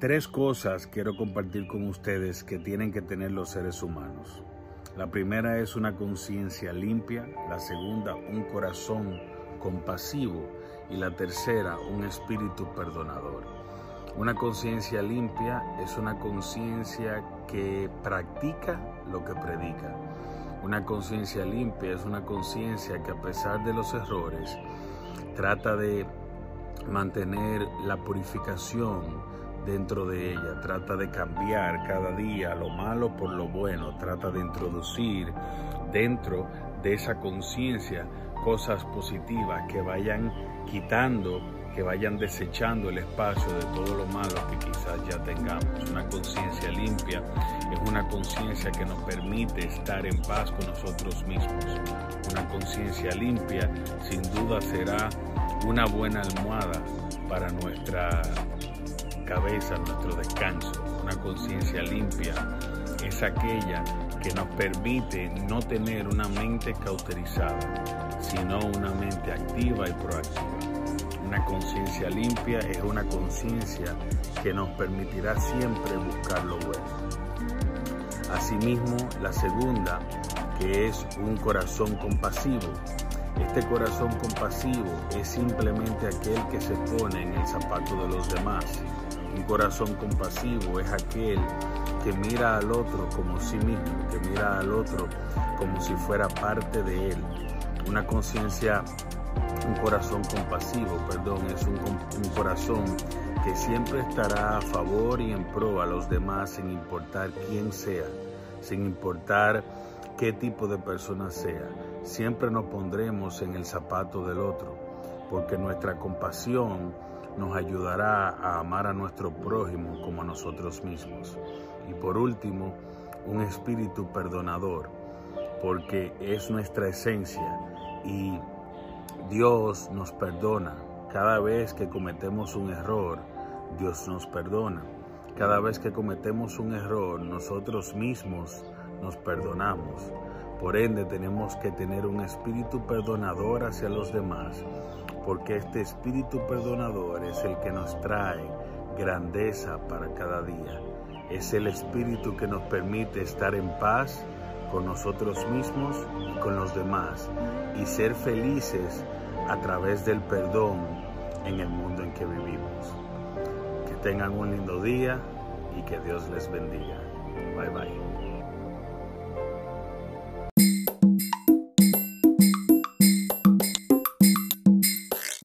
Tres cosas quiero compartir con ustedes que tienen que tener los seres humanos. La primera es una conciencia limpia, la segunda un corazón compasivo y la tercera un espíritu perdonador. Una conciencia limpia es una conciencia que practica lo que predica. Una conciencia limpia es una conciencia que a pesar de los errores trata de mantener la purificación dentro de ella, trata de cambiar cada día lo malo por lo bueno, trata de introducir dentro de esa conciencia cosas positivas que vayan quitando, que vayan desechando el espacio de todo lo malo que quizás ya tengamos. Una conciencia limpia es una conciencia que nos permite estar en paz con nosotros mismos. Una conciencia limpia sin duda será una buena almohada para nuestra cabeza, nuestro descanso. Una conciencia limpia es aquella que nos permite no tener una mente cauterizada, sino una mente activa y proactiva. Una conciencia limpia es una conciencia que nos permitirá siempre buscar lo bueno. Asimismo, la segunda, que es un corazón compasivo, este corazón compasivo es simplemente aquel que se pone en el zapato de los demás. Un corazón compasivo es aquel que mira al otro como sí mismo, que mira al otro como si fuera parte de él. Una conciencia, un corazón compasivo, perdón, es un, corazón que siempre estará a favor y en pro a los demás sin importar quién sea, sin importar qué tipo de persona sea. Siempre nos pondremos en el zapato del otro, porque nuestra compasión nos ayudará a amar a nuestro prójimo como a nosotros mismos. Y por último, un espíritu perdonador, porque es nuestra esencia y Dios nos perdona. Cada vez que cometemos un error, Dios nos perdona. Cada vez que cometemos un error, nosotros mismos nos perdonamos. Por ende tenemos que tener un espíritu perdonador hacia los demás, porque este espíritu perdonador es el que nos trae grandeza para cada día. Es el espíritu que nos permite estar en paz con nosotros mismos y con los demás y ser felices a través del perdón en el mundo en que vivimos. Que tengan un lindo día y que Dios les bendiga. Bye bye.